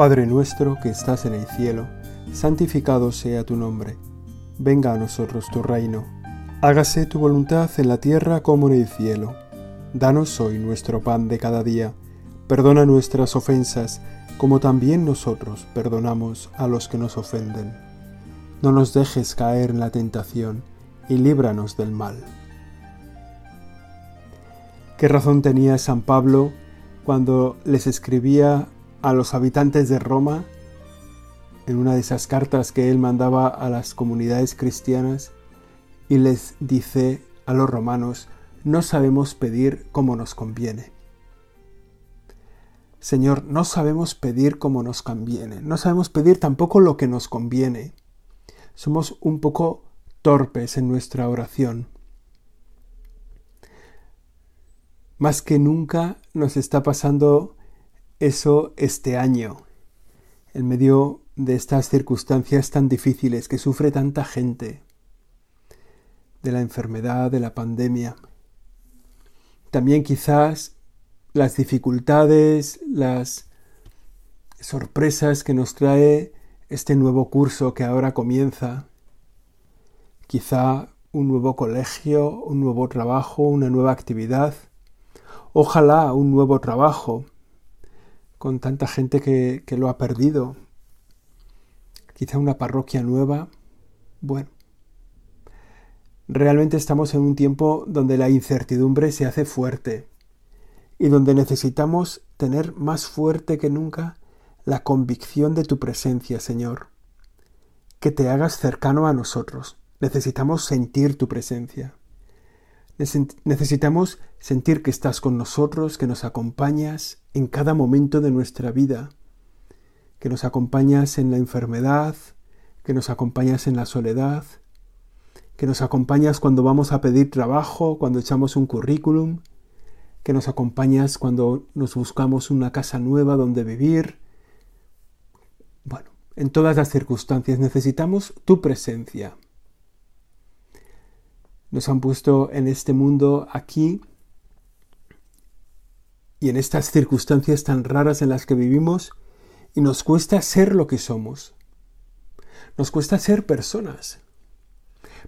Padre nuestro que estás en el cielo, santificado sea tu nombre. Venga a nosotros tu reino. Hágase tu voluntad en la tierra como en el cielo. Danos hoy nuestro pan de cada día. Perdona nuestras ofensas, como también nosotros perdonamos a los que nos ofenden. No nos dejes caer en la tentación, y líbranos del mal. ¿Qué razón tenía San Pablo cuando les escribía a los habitantes de Roma en una de esas cartas que él mandaba a las comunidades cristianas y les dice a los romanos, no sabemos pedir como nos conviene. Señor, no sabemos pedir como nos conviene, no sabemos pedir tampoco lo que nos conviene. Somos un poco torpes en nuestra oración. Más que nunca nos está pasando eso este año, en medio de estas circunstancias tan difíciles que sufre tanta gente, de la enfermedad, de la pandemia. También quizás las dificultades, las sorpresas que nos trae este nuevo curso que ahora comienza. Quizá un nuevo colegio, un nuevo trabajo, una nueva actividad. Ojalá un nuevo trabajo con tanta gente que, que lo ha perdido. Quizá una parroquia nueva. Bueno, realmente estamos en un tiempo donde la incertidumbre se hace fuerte y donde necesitamos tener más fuerte que nunca la convicción de tu presencia, Señor. Que te hagas cercano a nosotros. Necesitamos sentir tu presencia. Necesitamos sentir que estás con nosotros, que nos acompañas en cada momento de nuestra vida, que nos acompañas en la enfermedad, que nos acompañas en la soledad, que nos acompañas cuando vamos a pedir trabajo, cuando echamos un currículum, que nos acompañas cuando nos buscamos una casa nueva donde vivir. Bueno, en todas las circunstancias necesitamos tu presencia. Nos han puesto en este mundo aquí y en estas circunstancias tan raras en las que vivimos y nos cuesta ser lo que somos. Nos cuesta ser personas.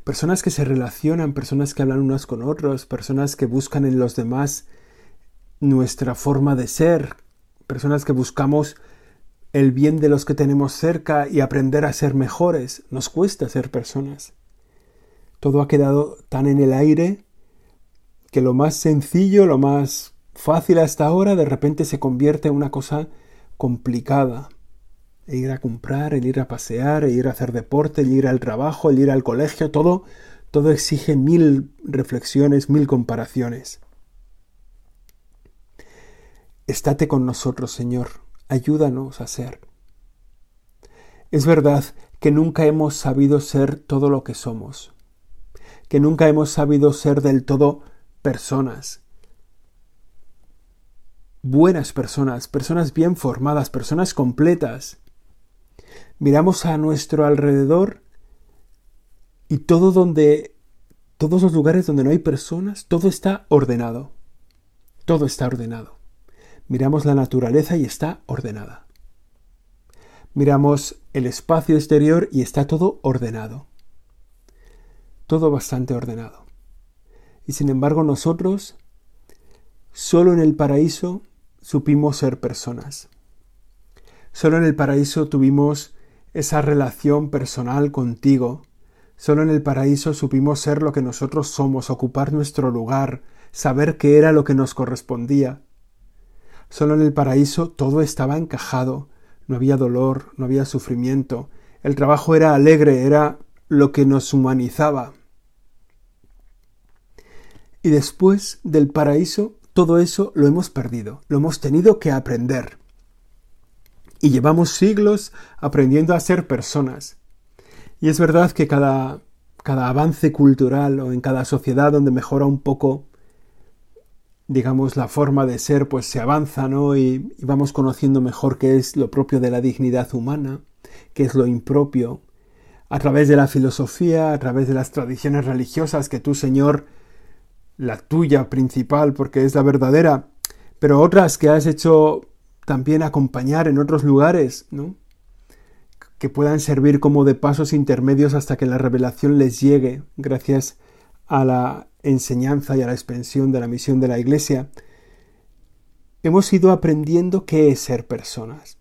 Personas que se relacionan, personas que hablan unas con otros, personas que buscan en los demás nuestra forma de ser, personas que buscamos el bien de los que tenemos cerca y aprender a ser mejores. Nos cuesta ser personas. Todo ha quedado tan en el aire que lo más sencillo, lo más fácil hasta ahora, de repente se convierte en una cosa complicada. E ir a comprar, el ir a pasear, el ir a hacer deporte, el ir al trabajo, el ir al colegio, todo, todo exige mil reflexiones, mil comparaciones. Estate con nosotros, Señor, ayúdanos a ser. Es verdad que nunca hemos sabido ser todo lo que somos que nunca hemos sabido ser del todo personas. Buenas personas, personas bien formadas, personas completas. Miramos a nuestro alrededor y todo donde, todos los lugares donde no hay personas, todo está ordenado. Todo está ordenado. Miramos la naturaleza y está ordenada. Miramos el espacio exterior y está todo ordenado todo bastante ordenado. Y sin embargo nosotros, solo en el paraíso, supimos ser personas. Solo en el paraíso tuvimos esa relación personal contigo. Solo en el paraíso supimos ser lo que nosotros somos, ocupar nuestro lugar, saber qué era lo que nos correspondía. Solo en el paraíso todo estaba encajado, no había dolor, no había sufrimiento, el trabajo era alegre, era lo que nos humanizaba. Y después del paraíso, todo eso lo hemos perdido, lo hemos tenido que aprender. Y llevamos siglos aprendiendo a ser personas. Y es verdad que cada, cada avance cultural o en cada sociedad donde mejora un poco, digamos, la forma de ser, pues se avanza, ¿no? Y, y vamos conociendo mejor qué es lo propio de la dignidad humana, qué es lo impropio, a través de la filosofía, a través de las tradiciones religiosas que tú, Señor, la tuya principal porque es la verdadera, pero otras que has hecho también acompañar en otros lugares, ¿no? que puedan servir como de pasos intermedios hasta que la revelación les llegue, gracias a la enseñanza y a la expansión de la misión de la Iglesia, hemos ido aprendiendo qué es ser personas.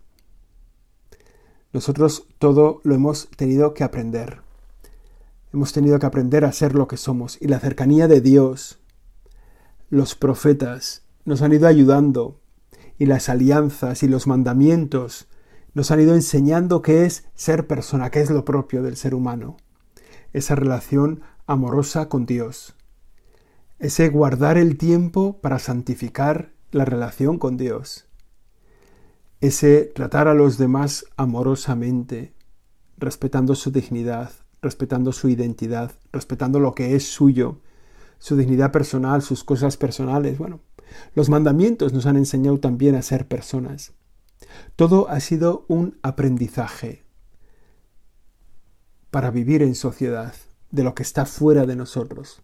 Nosotros todo lo hemos tenido que aprender. Hemos tenido que aprender a ser lo que somos y la cercanía de Dios, los profetas, nos han ido ayudando y las alianzas y los mandamientos nos han ido enseñando qué es ser persona, qué es lo propio del ser humano. Esa relación amorosa con Dios. Ese guardar el tiempo para santificar la relación con Dios. Ese tratar a los demás amorosamente, respetando su dignidad, respetando su identidad, respetando lo que es suyo, su dignidad personal, sus cosas personales. Bueno, los mandamientos nos han enseñado también a ser personas. Todo ha sido un aprendizaje para vivir en sociedad, de lo que está fuera de nosotros.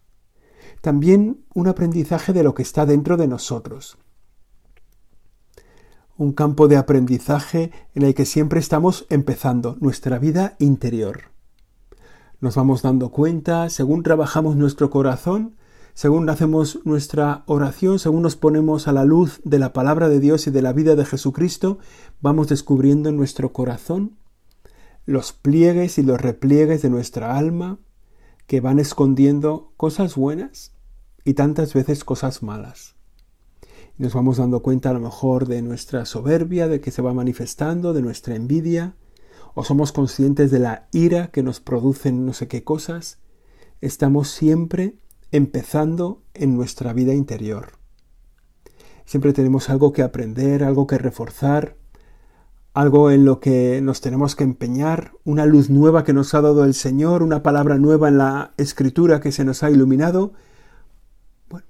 También un aprendizaje de lo que está dentro de nosotros. Un campo de aprendizaje en el que siempre estamos empezando nuestra vida interior. Nos vamos dando cuenta, según trabajamos nuestro corazón, según hacemos nuestra oración, según nos ponemos a la luz de la palabra de Dios y de la vida de Jesucristo, vamos descubriendo en nuestro corazón los pliegues y los repliegues de nuestra alma que van escondiendo cosas buenas y tantas veces cosas malas. Nos vamos dando cuenta a lo mejor de nuestra soberbia, de que se va manifestando, de nuestra envidia, o somos conscientes de la ira que nos producen no sé qué cosas. Estamos siempre empezando en nuestra vida interior. Siempre tenemos algo que aprender, algo que reforzar, algo en lo que nos tenemos que empeñar, una luz nueva que nos ha dado el Señor, una palabra nueva en la escritura que se nos ha iluminado. Bueno,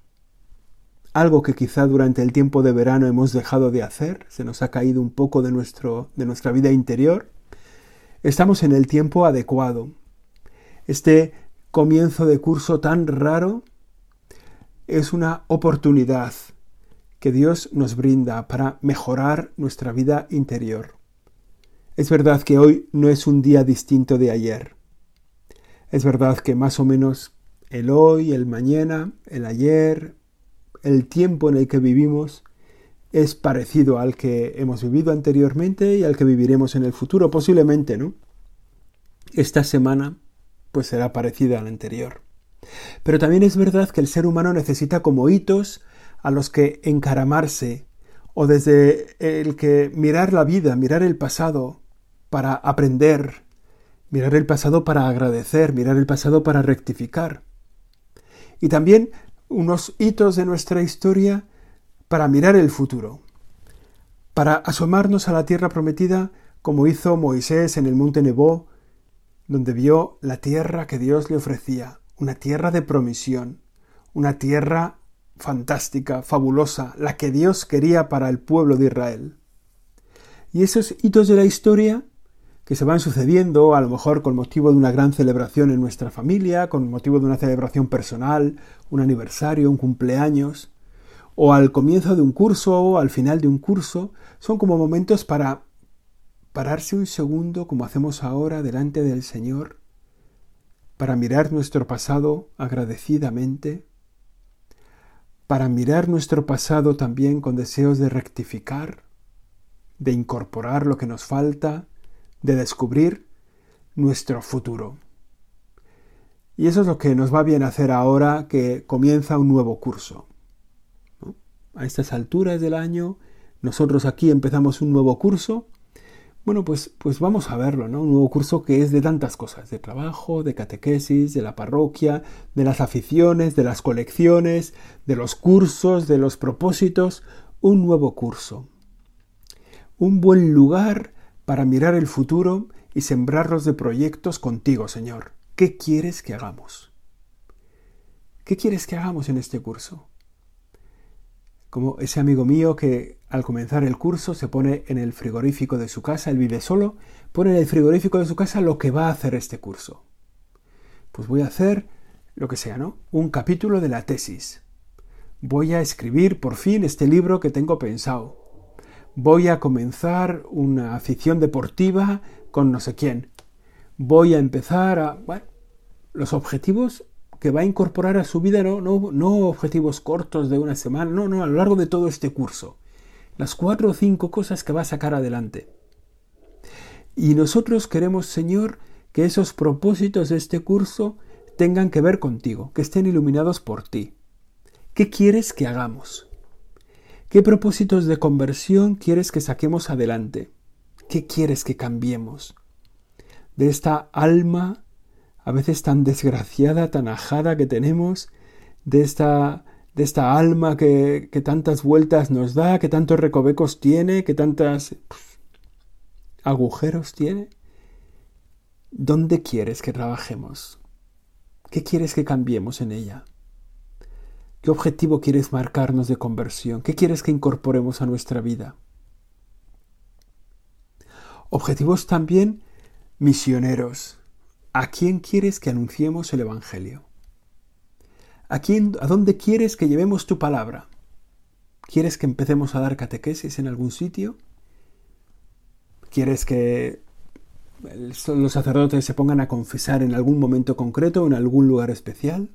algo que quizá durante el tiempo de verano hemos dejado de hacer, se nos ha caído un poco de, nuestro, de nuestra vida interior. Estamos en el tiempo adecuado. Este comienzo de curso tan raro es una oportunidad que Dios nos brinda para mejorar nuestra vida interior. Es verdad que hoy no es un día distinto de ayer. Es verdad que más o menos el hoy, el mañana, el ayer, el tiempo en el que vivimos es parecido al que hemos vivido anteriormente y al que viviremos en el futuro, posiblemente, ¿no? Esta semana pues será parecida a la anterior. Pero también es verdad que el ser humano necesita como hitos a los que encaramarse o desde el que mirar la vida, mirar el pasado para aprender, mirar el pasado para agradecer, mirar el pasado para rectificar. Y también unos hitos de nuestra historia para mirar el futuro, para asomarnos a la tierra prometida como hizo Moisés en el monte Nebo donde vio la tierra que Dios le ofrecía, una tierra de promisión, una tierra fantástica, fabulosa, la que Dios quería para el pueblo de Israel. Y esos hitos de la historia que se van sucediendo, a lo mejor con motivo de una gran celebración en nuestra familia, con motivo de una celebración personal, un aniversario, un cumpleaños, o al comienzo de un curso o al final de un curso, son como momentos para pararse un segundo como hacemos ahora delante del Señor para mirar nuestro pasado agradecidamente, para mirar nuestro pasado también con deseos de rectificar, de incorporar lo que nos falta, de descubrir nuestro futuro. Y eso es lo que nos va bien hacer ahora que comienza un nuevo curso. A estas alturas del año, nosotros aquí empezamos un nuevo curso bueno, pues, pues vamos a verlo, ¿no? Un nuevo curso que es de tantas cosas, de trabajo, de catequesis, de la parroquia, de las aficiones, de las colecciones, de los cursos, de los propósitos, un nuevo curso. Un buen lugar para mirar el futuro y sembrarlos de proyectos contigo, Señor. ¿Qué quieres que hagamos? ¿Qué quieres que hagamos en este curso? Como ese amigo mío que al comenzar el curso se pone en el frigorífico de su casa, él vive solo, pone en el frigorífico de su casa lo que va a hacer este curso. Pues voy a hacer lo que sea, ¿no? Un capítulo de la tesis. Voy a escribir por fin este libro que tengo pensado. voy a comenzar una afición deportiva con no sé quién. Voy a empezar a... Bueno, los objetivos que va a incorporar a su vida, no, no, no objetivos cortos de una semana, no, no, a lo largo de todo este curso. Las cuatro o cinco cosas que va a sacar adelante. Y nosotros queremos, Señor, que esos propósitos de este curso tengan que ver contigo, que estén iluminados por ti. ¿Qué quieres que hagamos? ¿Qué propósitos de conversión quieres que saquemos adelante? ¿Qué quieres que cambiemos? De esta alma a veces tan desgraciada, tan ajada que tenemos, de esta, de esta alma que, tantas vueltas nos da, que tantos recovecos tiene, que tantas agujeros tiene. ¿Dónde quieres que trabajemos? ¿Qué quieres que cambiemos en ella? ¿Qué objetivo quieres marcarnos de conversión? ¿Qué quieres que incorporemos a nuestra vida? Objetivos también misioneros. ¿A quién quieres que anunciemos el Evangelio? ¿A, quién, ¿A dónde quieres que llevemos tu palabra? ¿Quieres que empecemos a dar catequesis en algún sitio? ¿Quieres que los sacerdotes se pongan a confesar en algún momento concreto en algún lugar especial?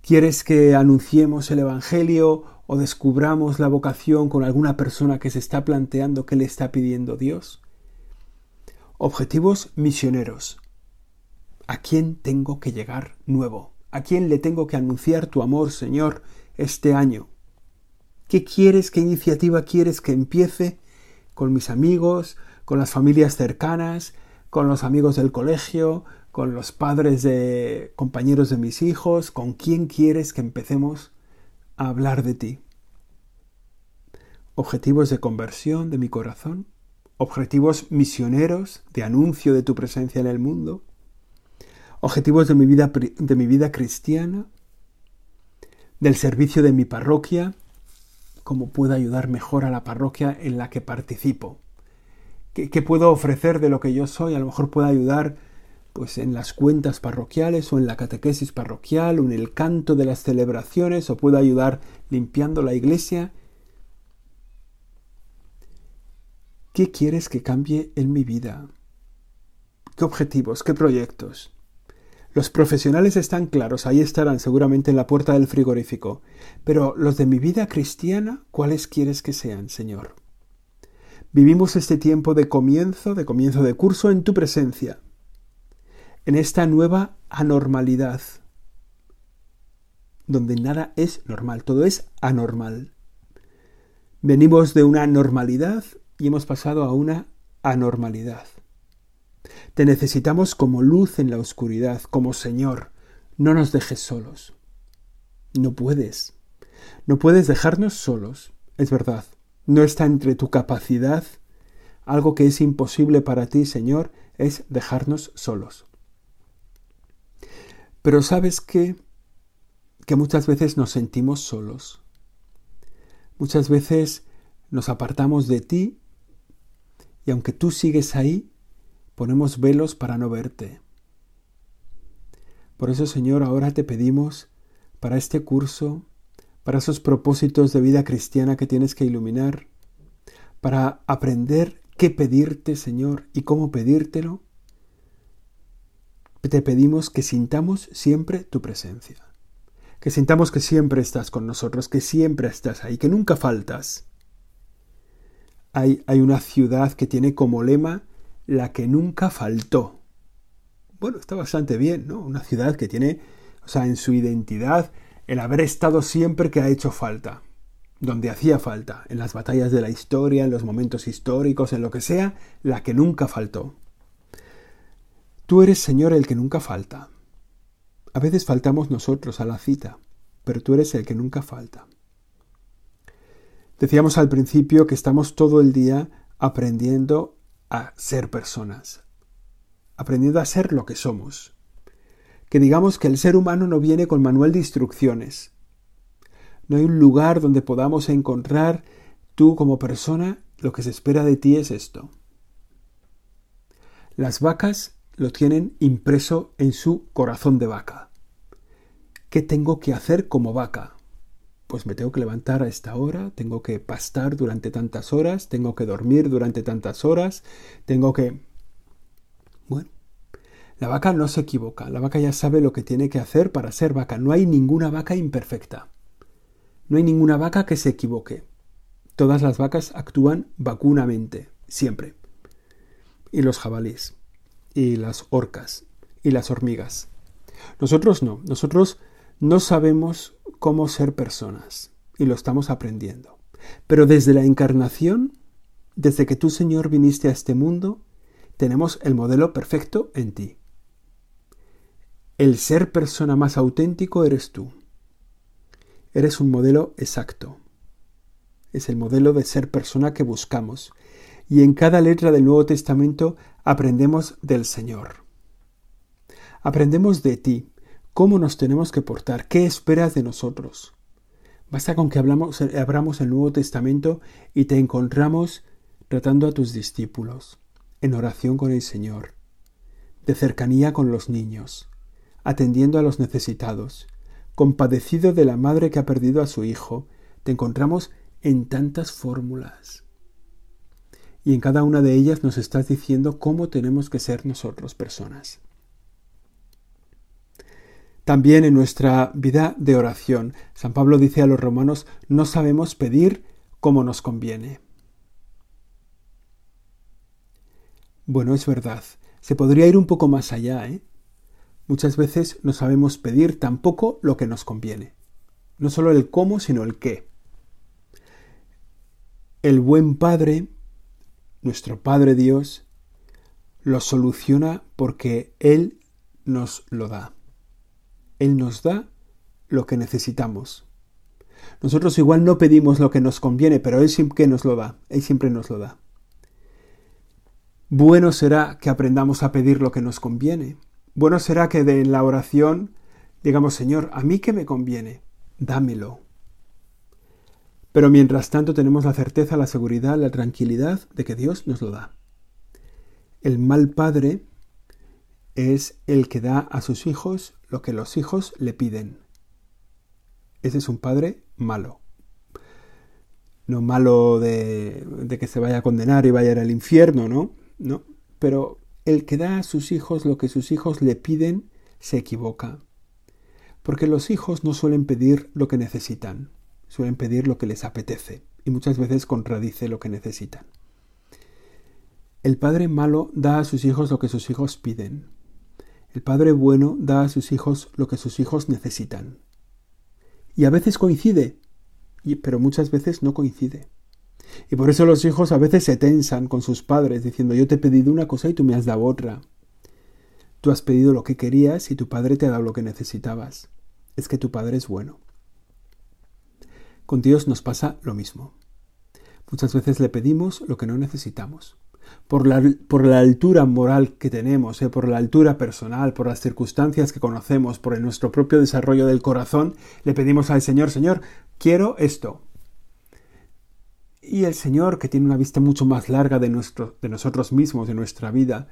¿Quieres que anunciemos el Evangelio o descubramos la vocación con alguna persona que se está planteando qué le está pidiendo Dios? Objetivos misioneros. ¿A quién tengo que llegar nuevo? ¿A quién le tengo que anunciar tu amor, Señor, este año? ¿Qué quieres, qué iniciativa quieres que empiece con mis amigos, con las familias cercanas, con los amigos del colegio, con los padres de compañeros de mis hijos, con quién quieres que empecemos a hablar de ti. Objetivos de conversión de mi corazón, objetivos misioneros de anuncio de tu presencia en el mundo, objetivos de mi vida, de mi vida cristiana, del servicio de mi parroquia, cómo puedo ayudar mejor a la parroquia en la que participo. ¿Qué, ¿Qué, puedo ofrecer de lo que yo soy? A lo mejor puedo ayudar pues en las cuentas parroquiales o en la catequesis parroquial o en el canto de las celebraciones o puedo ayudar limpiando la iglesia. ¿Qué quieres que cambie en mi vida? ¿Qué objetivos? ¿Qué proyectos? Los profesionales están claros, ahí estarán seguramente en la puerta del frigorífico. Pero los de mi vida cristiana, ¿cuáles quieres que sean, Señor? Vivimos este tiempo de comienzo, de comienzo de curso en tu presencia en esta nueva anormalidad, donde nada es normal, todo es anormal. Venimos de una normalidad y hemos pasado a una anormalidad. Te necesitamos como luz en la oscuridad, como Señor. No nos dejes solos. No puedes. No puedes dejarnos solos. Es verdad. No está entre tu capacidad. Algo que es imposible para ti, Señor, es dejarnos solos. Pero sabes qué? Que muchas veces nos sentimos solos. Muchas veces nos apartamos de ti y aunque tú sigues ahí, ponemos velos para no verte. Por eso, Señor, ahora te pedimos para este curso, para esos propósitos de vida cristiana que tienes que iluminar, para aprender qué pedirte, Señor, y cómo pedírtelo, te pedimos que sintamos siempre tu presencia, que sintamos que siempre estás con nosotros, que siempre estás ahí, que nunca faltas. Hay, una ciudad que tiene como lema la que nunca faltó. Bueno, está bastante bien, ¿no? Una ciudad que tiene, o sea, en su identidad, el haber estado siempre que ha hecho falta, donde hacía falta, en las batallas de la historia, en los momentos históricos, en lo que sea, la que nunca faltó. Tú eres, Señor, el que nunca falta. A veces faltamos nosotros a la cita, pero tú eres el que nunca falta. Decíamos al principio que estamos todo el día aprendiendo a ser personas, aprendiendo a ser lo que somos. Que digamos que el ser humano no viene con manual de instrucciones. No hay un lugar donde podamos encontrar tú como persona lo que se espera de ti es esto. Las vacas lo tienen impreso en su corazón de vaca. ¿Qué tengo que hacer como vaca? Pues me tengo que levantar a esta hora, tengo que pastar durante tantas horas, tengo que dormir durante tantas horas, tengo que... Bueno, la vaca no se equivoca, la vaca ya sabe lo que tiene que hacer para ser vaca. No hay ninguna vaca imperfecta. No hay ninguna vaca que se equivoque. Todas las vacas actúan vacunamente, siempre. Y los jabalíes, y las orcas, y las hormigas. Nosotros no, nosotros no sabemos cómo ser personas y lo estamos aprendiendo. Pero desde la encarnación, desde que tú Señor viniste a este mundo, tenemos el modelo perfecto en ti. El ser persona más auténtico eres tú. Eres un modelo exacto. Es el modelo de ser persona que buscamos. Y en cada letra del Nuevo Testamento aprendemos del Señor. Aprendemos de ti, cómo nos tenemos que portar, qué esperas de nosotros. Basta con que hablamos, abramos el Nuevo Testamento y te encontramos tratando a tus discípulos, en oración con el Señor, de cercanía con los niños, atendiendo a los necesitados, compadecido de la madre que ha perdido a su hijo, te encontramos en tantas fórmulas. Y en cada una de ellas nos estás diciendo cómo tenemos que ser nosotros personas. También en nuestra vida de oración, San Pablo dice a los romanos, no sabemos pedir como nos conviene. Bueno, es verdad, se podría ir un poco más allá, ¿eh? Muchas veces no sabemos pedir tampoco lo que nos conviene. No solo el cómo, sino el qué. El buen Padre, nuestro Padre Dios, lo soluciona porque Él nos lo da. Él nos da lo que necesitamos. Nosotros igual no pedimos lo que nos conviene, pero Él siempre nos lo da. Él siempre nos lo da. Bueno será que aprendamos a pedir lo que nos conviene. Bueno será que de la oración digamos, Señor, a mí que me conviene, dámelo. Pero mientras tanto tenemos la certeza, la seguridad, la tranquilidad de que Dios nos lo da. El mal padre es el que da a sus hijos lo que los hijos le piden. Ese es un padre malo. No malo de, de que se vaya a condenar y vaya al infierno, ¿no? No. Pero el que da a sus hijos lo que sus hijos le piden se equivoca. Porque los hijos no suelen pedir lo que necesitan, suelen pedir lo que les apetece y muchas veces contradice lo que necesitan. El padre malo da a sus hijos lo que sus hijos piden, el Padre bueno da a sus hijos lo que sus hijos necesitan. Y a veces coincide, pero muchas veces no coincide. Y por eso los hijos a veces se tensan con sus padres diciendo yo te he pedido una cosa y tú me has dado otra. Tú has pedido lo que querías y tu padre te ha dado lo que necesitabas. Es que tu padre es bueno. Con Dios nos pasa lo mismo. Muchas veces le pedimos lo que no necesitamos por la, por la altura moral que tenemos, eh, por la altura personal, por las circunstancias que conocemos, por nuestro propio desarrollo del corazón, le pedimos al Señor, Señor, quiero esto. Y el Señor, que tiene una vista mucho más larga de, nuestro, de nosotros mismos, de nuestra vida,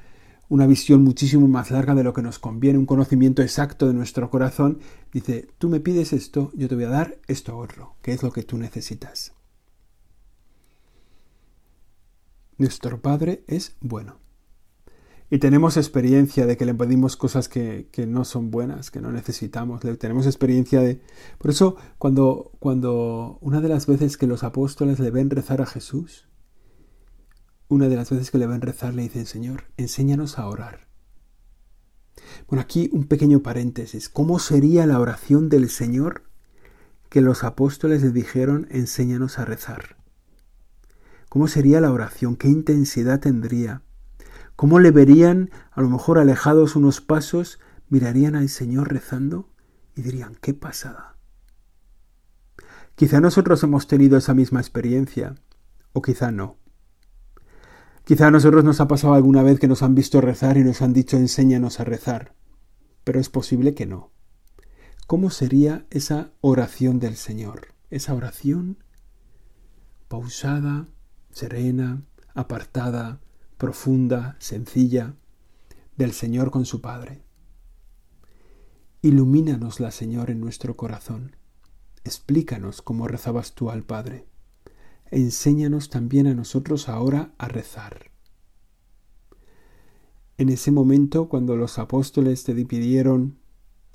una visión muchísimo más larga de lo que nos conviene, un conocimiento exacto de nuestro corazón, dice, tú me pides esto, yo te voy a dar esto otro, que es lo que tú necesitas. Nuestro Padre es bueno. Y tenemos experiencia de que le pedimos cosas que, no son buenas, que no necesitamos. Le, tenemos experiencia de... Por eso, cuando, cuando una de las veces que los apóstoles le ven rezar a Jesús, una de las veces que le ven rezar le dicen, Señor, enséñanos a orar. Bueno, aquí un pequeño paréntesis. ¿Cómo sería la oración del Señor que los apóstoles le dijeron, enséñanos a rezar? ¿Cómo sería la oración? ¿Qué intensidad tendría? ¿Cómo le verían, a lo mejor alejados unos pasos, mirarían al Señor rezando y dirían, qué pasada? Quizá nosotros hemos tenido esa misma experiencia, o quizá no. Quizá a nosotros nos ha pasado alguna vez que nos han visto rezar y nos han dicho enséñanos a rezar, pero es posible que no. ¿Cómo sería esa oración del Señor? Esa oración pausada, serena, apartada, profunda, sencilla, del Señor con su Padre. Ilumínanosla, Señor, en nuestro corazón. explícanos cómo rezabas tú al Padre. Enséñanos también a nosotros ahora a rezar. En ese momento, cuando los apóstoles te pidieron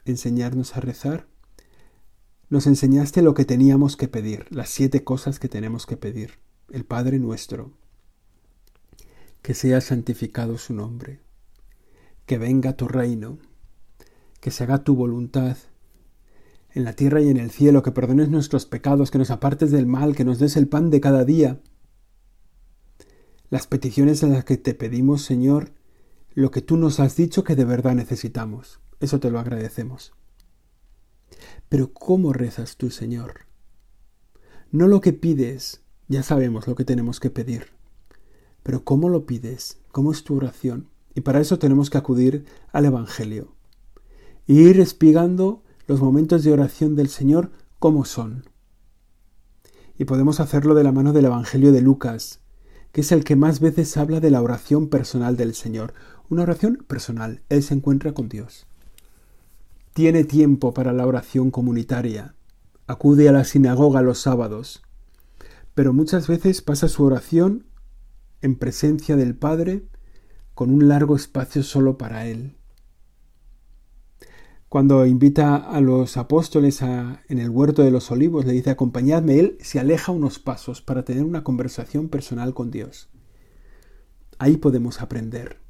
enseñarnos a rezar, nos enseñaste lo que teníamos que pedir, las siete cosas que tenemos que pedir. El Padre nuestro, que sea santificado su nombre, que venga tu reino, que se haga tu voluntad, en la tierra y en el cielo, que perdones nuestros pecados, que nos apartes del mal, que nos des el pan de cada día. Las peticiones en las que te pedimos, Señor, lo que tú nos has dicho que de verdad necesitamos. Eso te lo agradecemos. Pero ¿cómo rezas tú, Señor? No lo que pides, ya sabemos lo que tenemos que pedir. Pero ¿cómo lo pides? ¿Cómo es tu oración? Y para eso tenemos que acudir al Evangelio. Y ir espigando los momentos de oración del Señor como son. Y podemos hacerlo de la mano del Evangelio de Lucas, que es el que más veces habla de la oración personal del Señor. Una oración personal. Él se encuentra con Dios. Tiene tiempo para la oración comunitaria. Acude a la sinagoga los sábados. Pero muchas veces pasa su oración en presencia del Padre con un largo espacio solo para Él. Cuando invita a los apóstoles en el huerto de los olivos, le dice acompañadme, él se aleja unos pasos para tener una conversación personal con Dios. Ahí podemos aprender.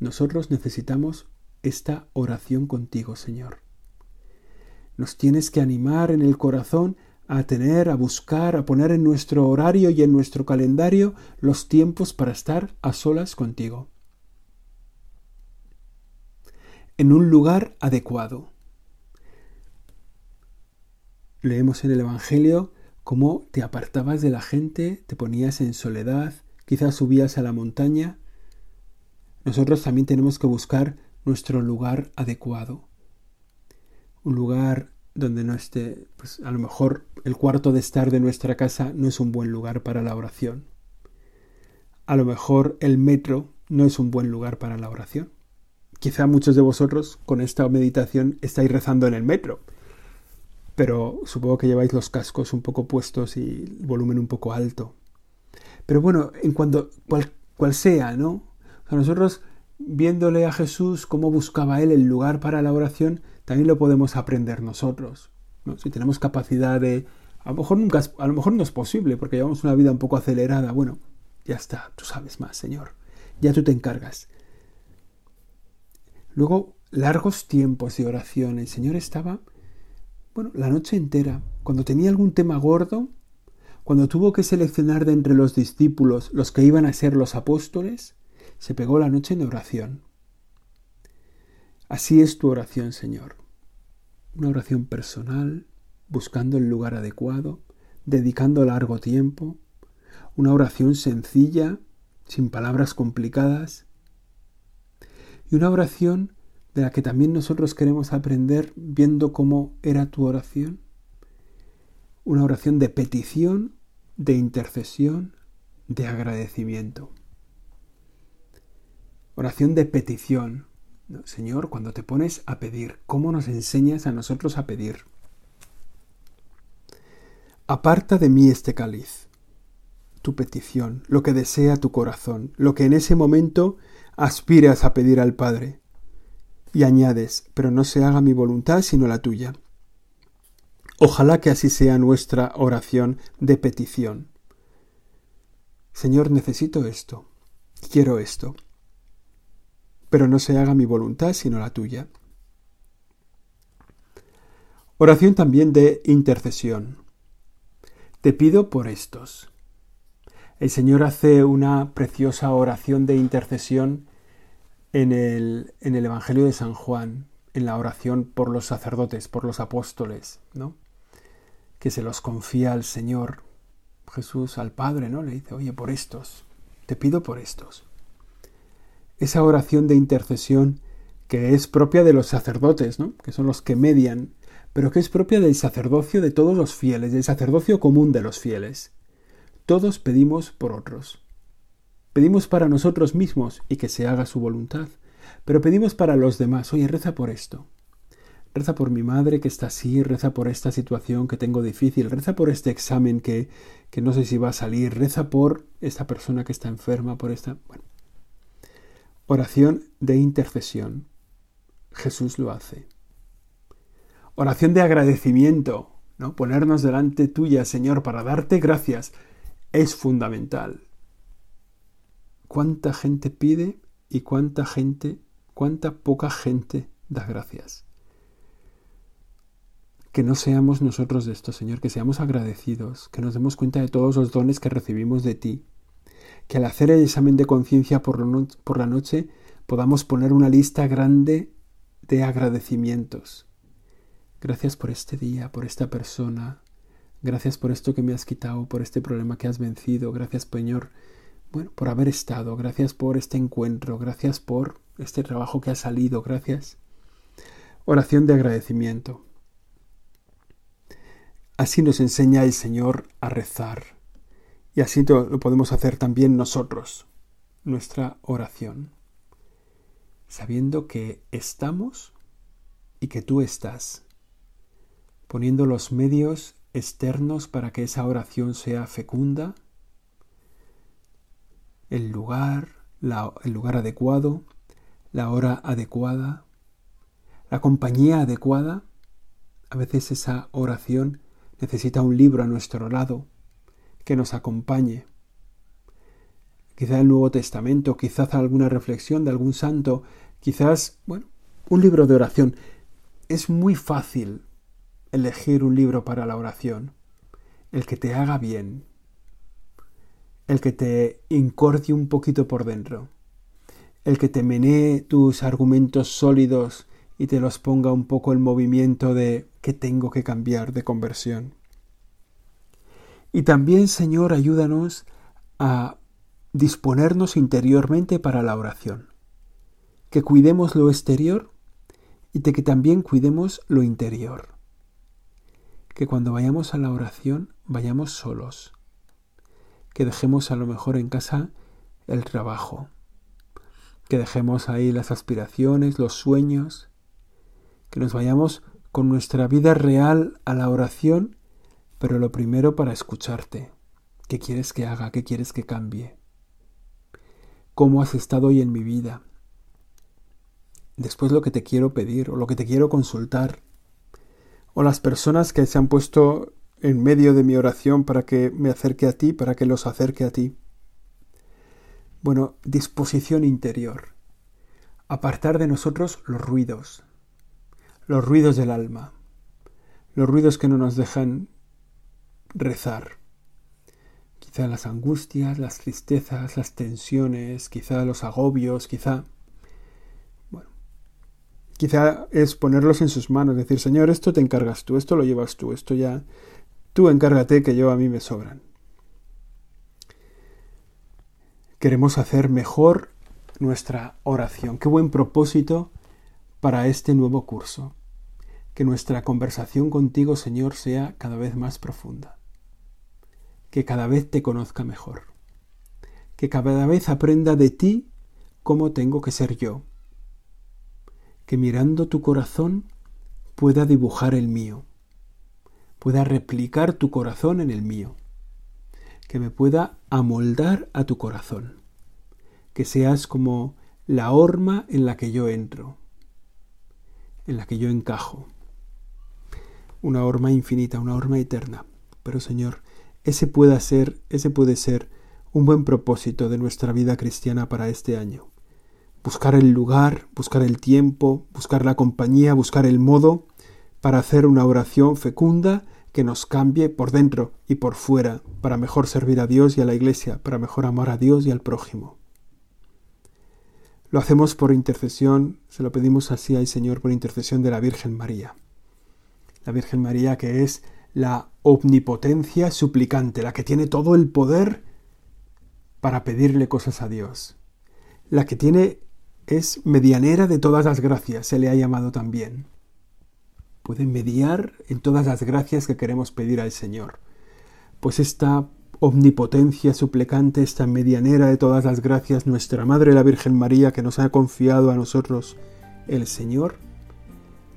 Nosotros necesitamos esta oración contigo, Señor. Nos tienes que animar en el corazón a tener, a buscar, a poner en nuestro horario y en nuestro calendario los tiempos para estar a solas contigo. en un lugar adecuado. Leemos en el Evangelio cómo te apartabas de la gente, te ponías en soledad, quizás subías a la montaña. Nosotros también tenemos que buscar nuestro lugar adecuado. Un lugar donde no esté, pues a lo mejor el cuarto de estar de nuestra casa no es un buen lugar para la oración. A lo mejor el metro no es un buen lugar para la oración. Quizá muchos de vosotros con esta meditación estáis rezando en el metro, pero supongo que lleváis los cascos un poco puestos y el volumen un poco alto. Pero bueno, en cuanto cual, sea, ¿no? A nosotros viéndole a Jesús cómo buscaba él el lugar para la oración, también lo podemos aprender nosotros. ¿no? Si tenemos capacidad de... A lo, mejor nunca, a lo mejor no es posible porque llevamos una vida un poco acelerada. Bueno, ya está, tú sabes más, Señor. Ya tú te encargas. Luego, largos tiempos de oración. El Señor estaba, bueno, la noche entera. Cuando tenía algún tema gordo, cuando tuvo que seleccionar de entre los discípulos los que iban a ser los apóstoles, se pegó la noche en oración. Así es tu oración, Señor. Una oración personal, buscando el lugar adecuado, dedicando largo tiempo, una oración sencilla, sin palabras complicadas, y una oración de la que también nosotros queremos aprender viendo cómo era tu oración. Una oración de petición, de intercesión, de agradecimiento. Oración de petición. Señor, cuando te pones a pedir, ¿cómo nos enseñas a nosotros a pedir? Aparta de mí este cáliz, tu petición, lo que desea tu corazón, lo que en ese momento aspiras a pedir al Padre. Y añades, pero no se haga mi voluntad sino la tuya. Ojalá que así sea nuestra oración de petición. Señor, necesito esto, quiero esto, pero no se haga mi voluntad sino la tuya. Oración también de intercesión. Te pido por estos. El Señor hace una preciosa oración de intercesión en el, en el Evangelio de San Juan, en la oración por los sacerdotes, por los apóstoles, ¿no? Que se los confía al Señor Jesús, al Padre, ¿no? Le dice, oye, por estos, te pido por estos. Esa oración de intercesión que es propia de los sacerdotes, ¿no? Que son los que median, pero que es propia del sacerdocio de todos los fieles, del sacerdocio común de los fieles. Todos pedimos por otros. Pedimos para nosotros mismos y que se haga su voluntad, pero pedimos para los demás, oye, reza por esto. Reza por mi madre que está así, reza por esta situación que tengo difícil, reza por este examen que, que no sé si va a salir, reza por esta persona que está enferma, por esta... Bueno. Oración de intercesión. Jesús lo hace. Oración de agradecimiento, ¿no? Ponernos delante tuya, Señor, para darte gracias es fundamental. ¿Cuánta gente pide y cuánta gente, cuánta poca gente da gracias? que no seamos nosotros de esto, Señor, que seamos agradecidos, que nos demos cuenta de todos los dones que recibimos de ti, que al hacer el examen de conciencia por, la noche podamos poner una lista grande de agradecimientos. Gracias por este día, por esta persona, gracias por esto que me has quitado, por este problema que has vencido, gracias Señor, bueno, por haber estado, gracias por este encuentro, gracias por este trabajo que ha salido, gracias. Oración de agradecimiento. Así nos enseña el Señor a rezar. Y así lo podemos hacer también nosotros, nuestra oración, sabiendo que estamos y que tú estás, poniendo los medios externos para que esa oración sea fecunda, el lugar, el lugar adecuado, la hora adecuada, la compañía adecuada, a veces esa oración necesita un libro a nuestro lado que nos acompañe. Quizá el Nuevo Testamento, quizás alguna reflexión de algún santo, quizás, bueno, un libro de oración. Es muy fácil elegir un libro para la oración, el que te haga bien, el que te incordie un poquito por dentro, el que te menee tus argumentos sólidos y te los ponga un poco en movimiento de que tengo que cambiar de conversión. Y también, Señor, ayúdanos a disponernos interiormente para la oración, que cuidemos lo exterior y de que también cuidemos lo interior, que cuando vayamos a la oración vayamos solos, que dejemos a lo mejor en casa el trabajo, que dejemos ahí las aspiraciones, los sueños, que nos vayamos con nuestra vida real a la oración, pero lo primero para escucharte. ¿Qué quieres que haga? ¿Qué quieres que cambie? ¿Cómo has estado hoy en mi vida? Después lo que te quiero pedir o lo que te quiero consultar. O las personas que se han puesto en medio de mi oración para que me acerque a ti, para que los acerque a ti. Bueno, disposición interior. Apartar de nosotros los ruidos, los ruidos del alma, los ruidos que no nos dejan rezar. Quizá las angustias, las tristezas, las tensiones, quizá los agobios, quizá... Bueno, quizá es ponerlos en sus manos, decir, Señor, esto te encargas tú, esto lo llevas tú, esto ya... Tú encárgate que yo a mí me sobran. Queremos hacer mejor nuestra oración. Qué buen propósito para este nuevo curso que nuestra conversación contigo, Señor, sea cada vez más profunda, que cada vez te conozca mejor, que cada vez aprenda de ti cómo tengo que ser yo, que mirando tu corazón pueda dibujar el mío, pueda replicar tu corazón en el mío, que me pueda amoldar a tu corazón, que seas como la horma en la que yo entro, en la que yo encajo. Una horma infinita, una horma eterna. Pero Señor, ese puede ser, ese puede ser un buen propósito de nuestra vida cristiana para este año. Buscar el lugar, buscar el tiempo, buscar la compañía, buscar el modo para hacer una oración fecunda que nos cambie por dentro y por fuera, para mejor servir a Dios y a la Iglesia, para mejor amar a Dios y al prójimo. Lo hacemos por intercesión, se lo pedimos así al Señor por intercesión de la Virgen María la Virgen María que es la omnipotencia suplicante, la que tiene todo el poder para pedirle cosas a Dios, la que tiene es medianera de todas las gracias, se le ha llamado también. Puede mediar en todas las gracias que queremos pedir al Señor. Pues esta omnipotencia suplicante, esta medianera de todas las gracias, nuestra Madre la Virgen María, que nos ha confiado a nosotros el Señor,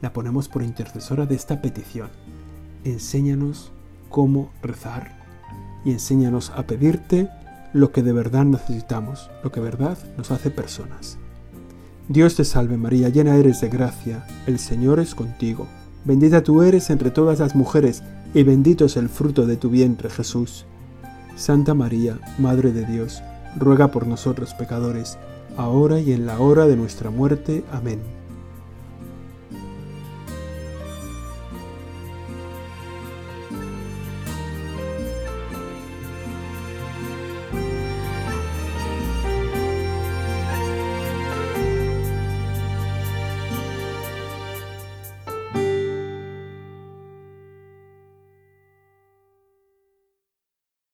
la ponemos por intercesora de esta petición. Enséñanos cómo rezar y enséñanos a pedirte lo que de verdad necesitamos, lo que de verdad nos hace personas. Dios te salve María, llena eres de gracia, el Señor es contigo, bendita tú eres entre todas las mujeres, y bendito es el fruto de tu vientre Jesús. Santa María, Madre de Dios, ruega por nosotros pecadores, ahora y en la hora de nuestra muerte. Amén.